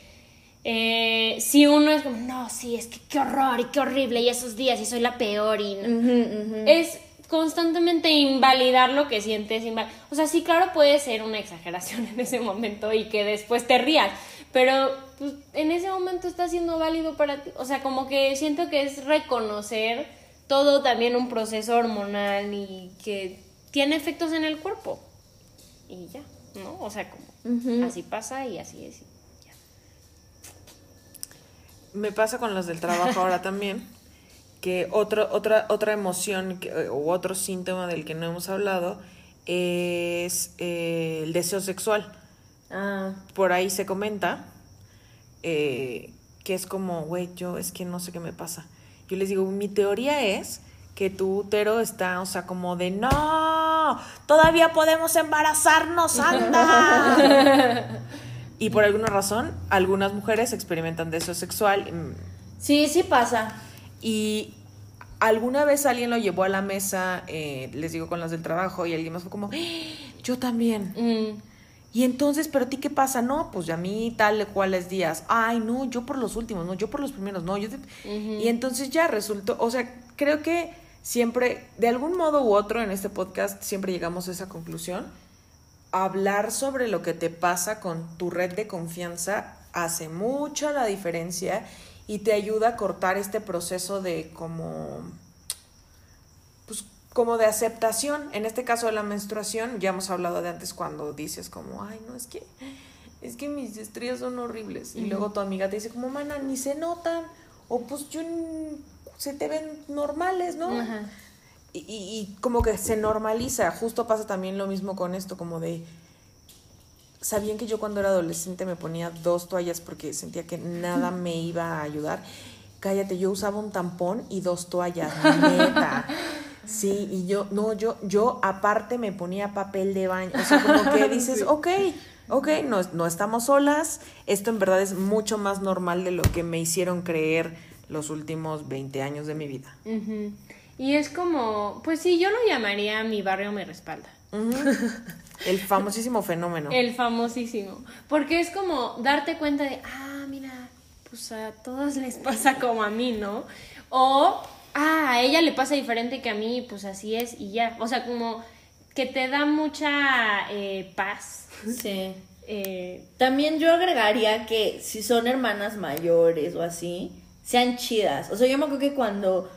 eh, si uno es como, no, sí, es que qué horror y qué horrible y esos días y soy la peor y no". Es constantemente invalidar lo que sientes. O sea, sí, claro, puede ser una exageración (laughs) en ese momento y que después te rías, pero pues, en ese momento está siendo válido para ti. O sea, como que siento que es reconocer todo también un proceso hormonal y que tiene efectos en el cuerpo. Y ya, ¿no? O sea, como así pasa y así es. y ya. Me pasa con los del trabajo ahora también, que otro, otra, otra emoción que, eh, o otro síntoma del que no hemos hablado es eh, el deseo sexual. Ah, Por ahí se comenta eh, que es como, güey, yo es que no sé qué me pasa. Yo les digo, mi teoría es que tu útero está, o sea, como de, no, todavía podemos embarazarnos, anda. (laughs) y por alguna razón, algunas mujeres experimentan deseo sexual. mm, sí, sí pasa. Y alguna vez alguien lo llevó a la mesa, eh, les digo con las del trabajo, y alguien más fue como, "Ah, yo también. Mm, Y entonces, ¿pero a ti qué pasa? No, pues a mí tal cuales días. Ay, no, yo por los últimos, no, yo por los primeros, no. Yo Y entonces ya resultó, o sea, creo que siempre, de algún modo u otro en este podcast, siempre llegamos a esa conclusión. Hablar sobre lo que te pasa con tu red de confianza hace mucha la diferencia y te ayuda a cortar este proceso de como pues como de aceptación. En este caso de la menstruación, ya hemos hablado de antes cuando dices como, ay, no, es que, es que mis estrías son horribles. Y luego tu amiga te dice como, mana, ni se notan. O pues yo, se te ven normales, ¿no? Ajá. Y, y- y como que se normaliza. Justo pasa también lo mismo con esto, como de... ¿Sabían que yo cuando era adolescente me ponía dos toallas porque sentía que nada (laughs) me iba a ayudar? Cállate, yo usaba un tampón y dos toallas, (laughs) neta. Sí, y yo, no, yo, yo aparte me ponía papel de baño. O sea, como que (laughs) dices, ok, ok, no, no estamos solas. Esto en verdad es mucho más normal de lo que me hicieron creer los últimos 20 años de mi vida. Y es como, pues sí, yo lo llamaría mi barrio me respalda. El famosísimo fenómeno. El famosísimo. Porque es como darte cuenta de, ah, mira, pues a todas les pasa como a mí, ¿no? O, ah, a ella le pasa diferente que a mí, pues así es y ya. O sea, como que te da mucha eh, paz. Sí. Eh, También yo agregaría que si son hermanas mayores o así, sean chidas. O sea, yo me acuerdo que cuando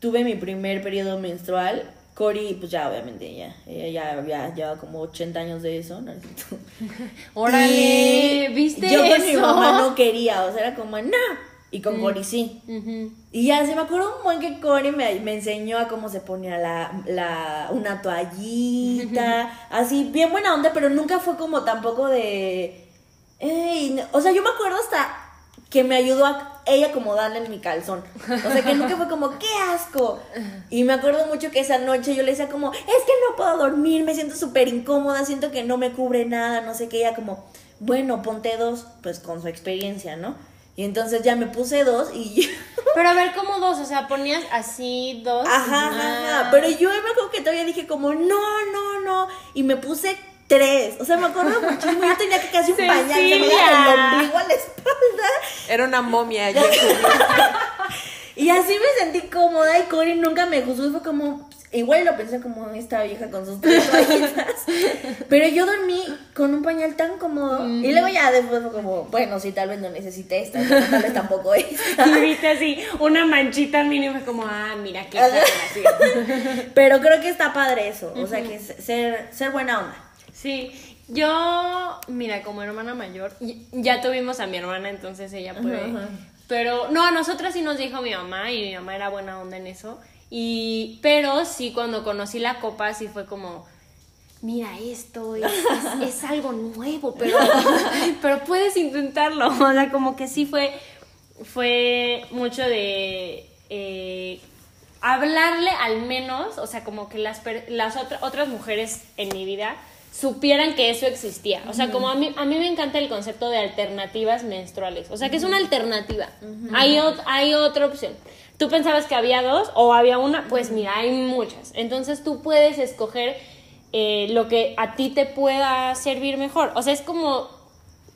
tuve mi primer periodo menstrual, Cori, pues ya obviamente ya, ella ya había lleva como 80 años de eso, ¿no? (laughs) órale, ¿viste Yo eso? con mi mamá no quería, o sea, era como, no. Y con Cori sí. Y ya se me acuerdo un buen que Cori me, me enseñó a cómo se ponía la, la, una toallita, (laughs) así, bien buena onda, pero nunca fue como tampoco de... "Ey", no- o sea, yo me acuerdo hasta que me ayudó a ella acomodarle en mi calzón. O sea, que nunca fue como, ¡qué asco! Y me acuerdo mucho que esa noche yo le decía como, es que no puedo dormir, me siento súper incómoda, siento que no me cubre nada, no sé qué. Ella como, bueno, ponte dos, pues con su experiencia, ¿no? Y entonces ya me puse dos y... (laughs) Pero a ver, ¿cómo dos? O sea, ponías así dos. Ajá, ajá, ajá. Pero yo me acuerdo que todavía dije como, no, no, no. Y me puse tres. O sea, me acuerdo (laughs) muchísimo. Yo tenía que casi un pañal. Se me iba del ombligo a la espalda. Era una momia. yo- Y así me sentí cómoda y Cory nunca me juzgó y fue como, igual lo pensé como esta vieja con sus tres (laughs) toallitas. Pero yo dormí con un pañal tan cómodo y luego ya después fue como, bueno, sí, tal vez no necesité esta, tal vez tampoco esta. (laughs) Y viste así una manchita mínima como, ah, mira qué. Pero creo que está padre eso, o sea, que ser, ser buena onda. Sí, yo, mira, como hermana mayor, ya tuvimos a mi hermana, entonces ella puede. Ajá, ajá. Pero no, a nosotras sí nos dijo mi mamá y mi mamá era buena onda en eso. Y, pero sí, cuando conocí la copa, sí fue como, mira, esto es, es- es algo nuevo, pero, (laughs) pero puedes intentarlo. (laughs) O sea, como que sí fue, fue mucho de eh, hablarle al menos, o sea, como que las, las otra- otras mujeres en mi vida supieran que eso existía. O sea, como a mí, a mí me encanta el concepto de alternativas menstruales. O sea, que es una alternativa. hay, hay otra opción. Tú pensabas que había dos o había una, pues mira, hay muchas. Entonces tú puedes escoger eh, lo que a ti te pueda servir mejor. O sea, es como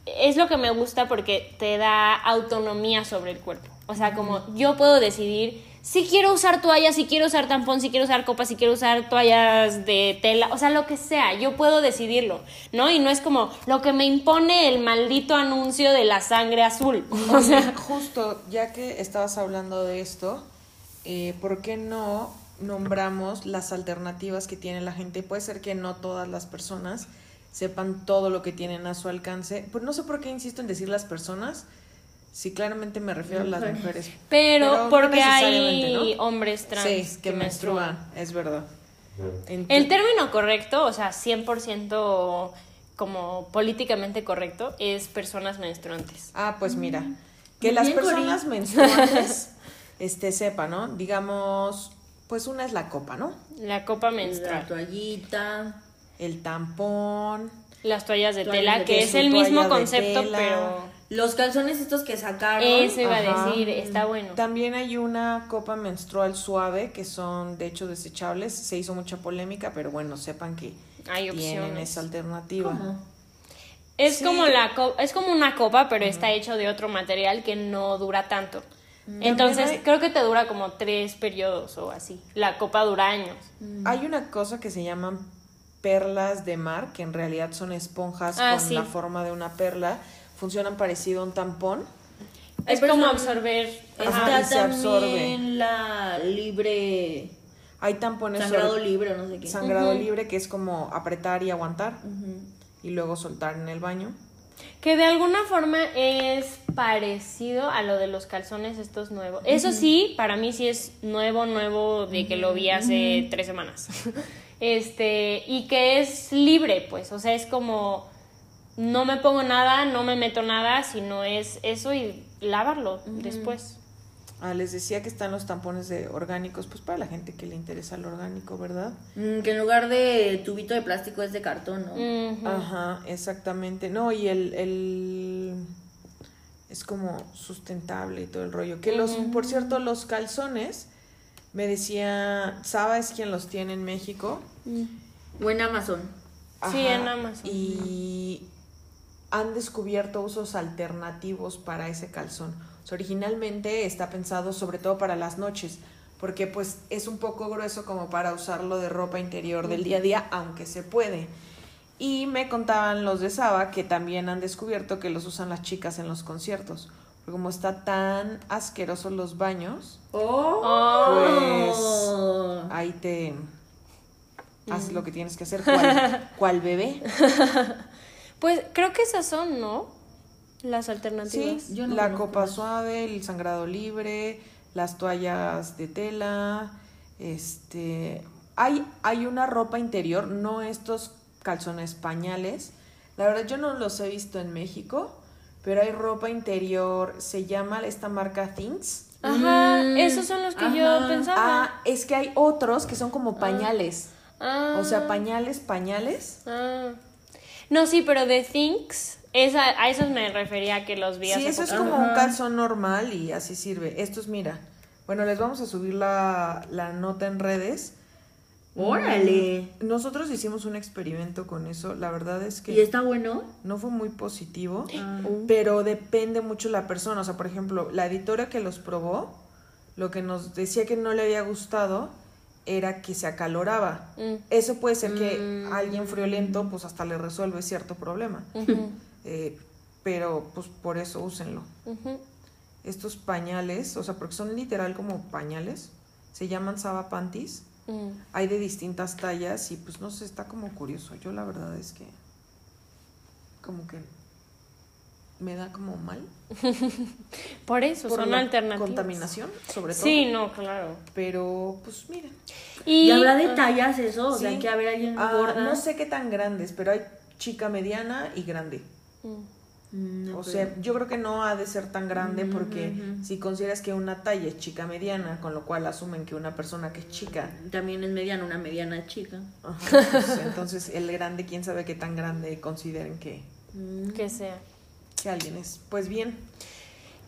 es lo que me gusta porque te da autonomía sobre el cuerpo. O sea, como yo puedo decidir si quiero usar toallas, si quiero usar tampón, si quiero usar copas, si quiero usar toallas de tela, o sea, lo que sea, yo puedo decidirlo, ¿no? Y no es como lo que me impone el maldito anuncio de la sangre azul. (laughs) O sea, justo, ya que estabas hablando de esto, eh, ¿por qué no nombramos las alternativas que tiene la gente? Puede ser que no todas las personas sepan todo lo que tienen a su alcance. Pues no sé por qué insisto en decir las personas, si claramente me refiero a las Mujeres. pero, no porque hay ¿no? hombres trans Sí, que menstruan, es verdad. Ent- El término correcto, o sea, 100% como políticamente correcto, es personas menstruantes. Ah, pues mira, Mm. que Muy las personas menstruantes este, sepan, ¿no? Digamos, pues una es la copa, ¿no? La copa La menstrual. toallita. El tampón, Las toallas de Toallas tela, de que es el mismo concepto, tela. pero Los calzones estos que sacaron. eso iba Ajá. a decir, está bueno. También hay una copa menstrual suave que son de hecho desechables. Se hizo mucha polémica, pero bueno, sepan que Hay tienen opciones. esa alternativa. ¿Cómo? Es Sí. como la es como una copa, pero está hecho de otro material que no dura tanto. Entonces, hay- creo que te dura como tres periodos o así. La copa dura años. Hay una cosa que se llaman perlas de mar, que en realidad son esponjas Ah, con sí. la forma de una perla. Funcionan parecido a un tampón. Es como absorber. Está se también la libre. Hay tampones Sangrado sobre- libre, no sé qué. sangrado libre, que es como apretar y aguantar y luego soltar en el baño. Que de alguna forma es parecido a lo de los calzones estos nuevos. Eso sí, para mí sí es nuevo, nuevo de que lo vi hace tres semanas. (laughs) Este, y que es libre, pues, o sea, es como no me pongo nada, no me meto nada, sino es eso y lavarlo después. Ah, les decía que están los tampones de orgánicos, pues para la gente que le interesa lo orgánico, ¿verdad? Mm, que en lugar de tubito de plástico es de cartón, ¿no? Ajá, exactamente. No, y el, el es como sustentable y todo el rollo. Que los, por cierto, los calzones, me decía, Saba es quien los tiene en México. O en Amazon. Sí, en Amazon. Y han descubierto usos alternativos para ese calzón. O sea, originalmente está pensado sobre todo para las noches, porque pues es un poco grueso como para usarlo de ropa interior del día a día, aunque se puede. Y me contaban los de Saba que también han descubierto que los usan las chicas en los conciertos. Porque como está tan asquerosos los baños, Oh. ahí te haces lo que tienes que hacer. ¿Cuál, cuál bebé? (laughs) Pues creo que esas son, ¿no? Las Sí, alternativas. Yo no la copa suave, el sangrado libre, las toallas de tela, este, hay, hay una ropa interior, no estos calzones pañales. La verdad yo no los he visto en México, pero hay ropa interior, se llama esta marca Things. Ajá, Mm, esos son los que yo pensaba. Ah, es que hay otros que son como pañales. Ah. O sea, pañales, pañales. Ah. No, sí, pero de Things, esa, a esos me refería que los vi Sí, hace eso es como Ajá. un calzón normal y así sirve. Estos, mira. Bueno, les vamos a subir la, la nota en redes. Órale. Nosotros hicimos un experimento con eso. La verdad es ¿Y que está bueno? no fue muy positivo, Ah. pero depende mucho la persona. O sea, por ejemplo, la editora que los probó Lo que nos decía que no le había gustado era que se acaloraba. Mm. Eso puede ser que alguien friolento pues hasta le resuelve cierto problema. (laughs) Eh, pero pues por eso úsenlo. Estos pañales, o sea, porque son literal como pañales, se llaman Saba Panties. Mm. Hay de distintas tallas y pues no sé, está como curioso. Yo la verdad es que como que me da como mal. (laughs) Por eso, por son la alternativas. Contaminación, sobre todo. Sí, no, claro. Pero pues miren. ¿Y, habrá de tallas eso? O sea, Sí. hay que haber alguien Ah, gorda. no sé qué tan grandes, pero hay chica mediana y grande. mm. Mm, O sea, yo creo que no ha de ser tan grande Ujú, porque si consideras que una talla es chica mediana, con lo cual asumen que una persona que es chica, También es mediana, una mediana chica. ajá, pues, entonces el grande, quién sabe qué tan grande consideren que, Mm. Que sea. Que alguien es. Pues bien,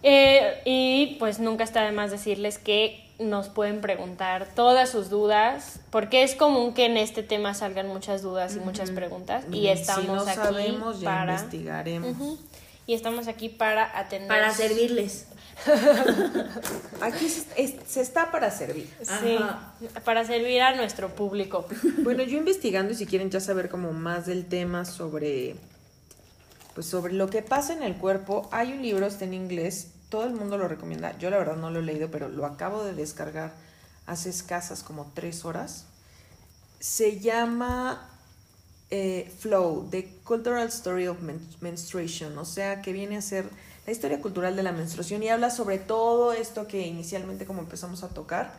Eh, y pues nunca está de más decirles que nos pueden preguntar todas sus dudas, porque es común que en este tema salgan muchas dudas y muchas preguntas, y estamos si no aquí sabemos ya para investigaremos. Y estamos aquí para atender Para servirles. (laughs) Aquí se, es- se está para servir. Sí, Ajá. para servir a nuestro público. Bueno, yo investigando y si quieren ya saber como más del tema sobre pues sobre lo que pasa en el cuerpo, hay un libro, está en inglés, todo el mundo lo recomienda. Yo la verdad no lo he leído, pero lo acabo de descargar hace escasas como tres horas. Se llama eh, Flow, The Cultural Story of Men- Menstruation, o sea, que viene a ser la historia cultural de la menstruación y habla sobre todo esto que inicialmente como empezamos a tocar,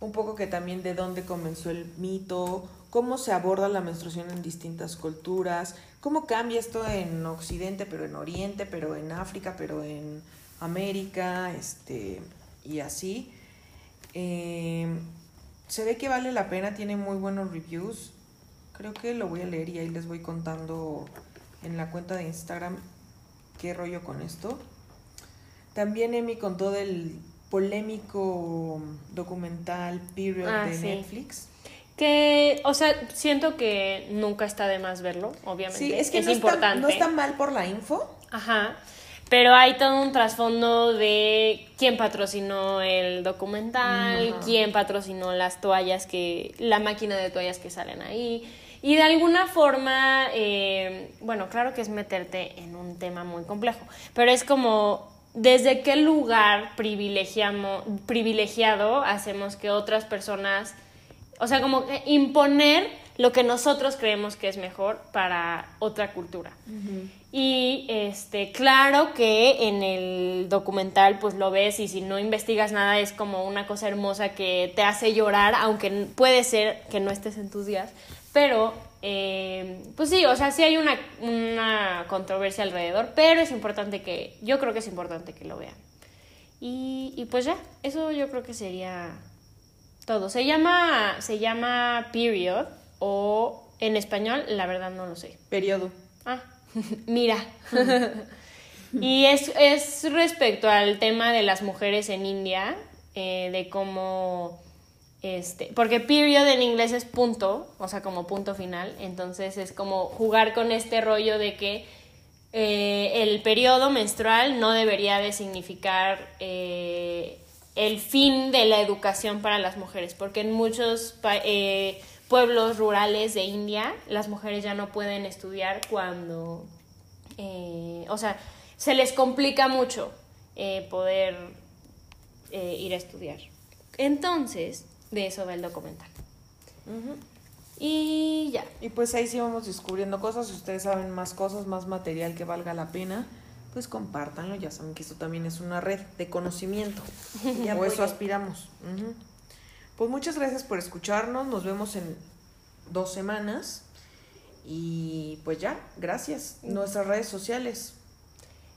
un poco que también de dónde comenzó el mito, cómo se aborda la menstruación en distintas culturas, cómo cambia esto en Occidente, pero en Oriente, pero en África, pero en América, este, y así. Eh, se ve que vale la pena, tiene muy buenos reviews. Creo que lo voy a leer y ahí les voy contando en la cuenta de Instagram qué rollo con esto. También Emi contó del polémico documental Period Ah, de sí. Netflix. Que, o sea, siento que nunca está de más verlo, obviamente. Sí, es que no, importante. Está, no está mal por la info. Ajá. Pero hay todo un trasfondo de quién patrocinó el documental, Ajá. quién patrocinó las toallas que, la máquina de toallas que salen ahí. Y de alguna forma, eh, bueno, claro que es meterte en un tema muy complejo, pero es como desde qué lugar privilegiamos, privilegiado hacemos que otras personas, o sea, como que imponer lo que nosotros creemos que es mejor para otra cultura. Y este, claro que en el documental pues lo ves y si no investigas nada es como una cosa hermosa que te hace llorar, aunque puede ser que no estés en tus días, pero eh, pues sí, o sea, sí hay una, una controversia alrededor, pero es importante que, yo creo que es importante que lo vean. Y, y pues ya, eso yo creo que sería todo. Se llama, se llama Period o en español, la verdad no lo sé. Periodo. Ah, (laughs) mira. (laughs) y es, es respecto al tema de las mujeres en India, eh, de cómo, este, porque period en inglés es punto, o sea, como punto final, entonces es como jugar con este rollo de que eh, el periodo menstrual no debería de significar eh, el fin de la educación para las mujeres, porque en muchos eh, pueblos rurales de India las mujeres ya no pueden estudiar cuando, eh, o sea, se les complica mucho eh, poder eh, ir a estudiar. Entonces, de eso va el documental. Y ya. Y pues ahí sí vamos descubriendo cosas. Si ustedes saben más cosas, más material que valga la pena, pues compártanlo. Ya saben que esto también es una red de conocimiento. (laughs) O eso aspiramos. Pues muchas gracias por escucharnos. Nos vemos en dos semanas. Y pues ya, gracias. Nuestras redes sociales.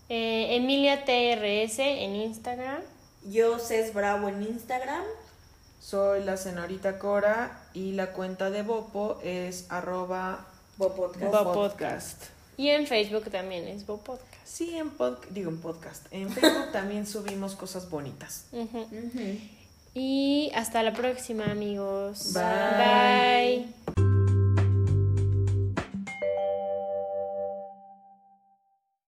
Eh, Emilia TRS en Instagram. Yo, Cés Bravo en Instagram. Soy la señorita Cora y la cuenta de Bopo es arroba Bopodcast. Bo- Bopodcast. Y en Facebook también es Bo Podcast. Sí, en pod digo en podcast. En Facebook (laughs) también subimos cosas bonitas. Y hasta la próxima, amigos. Bye. Bye.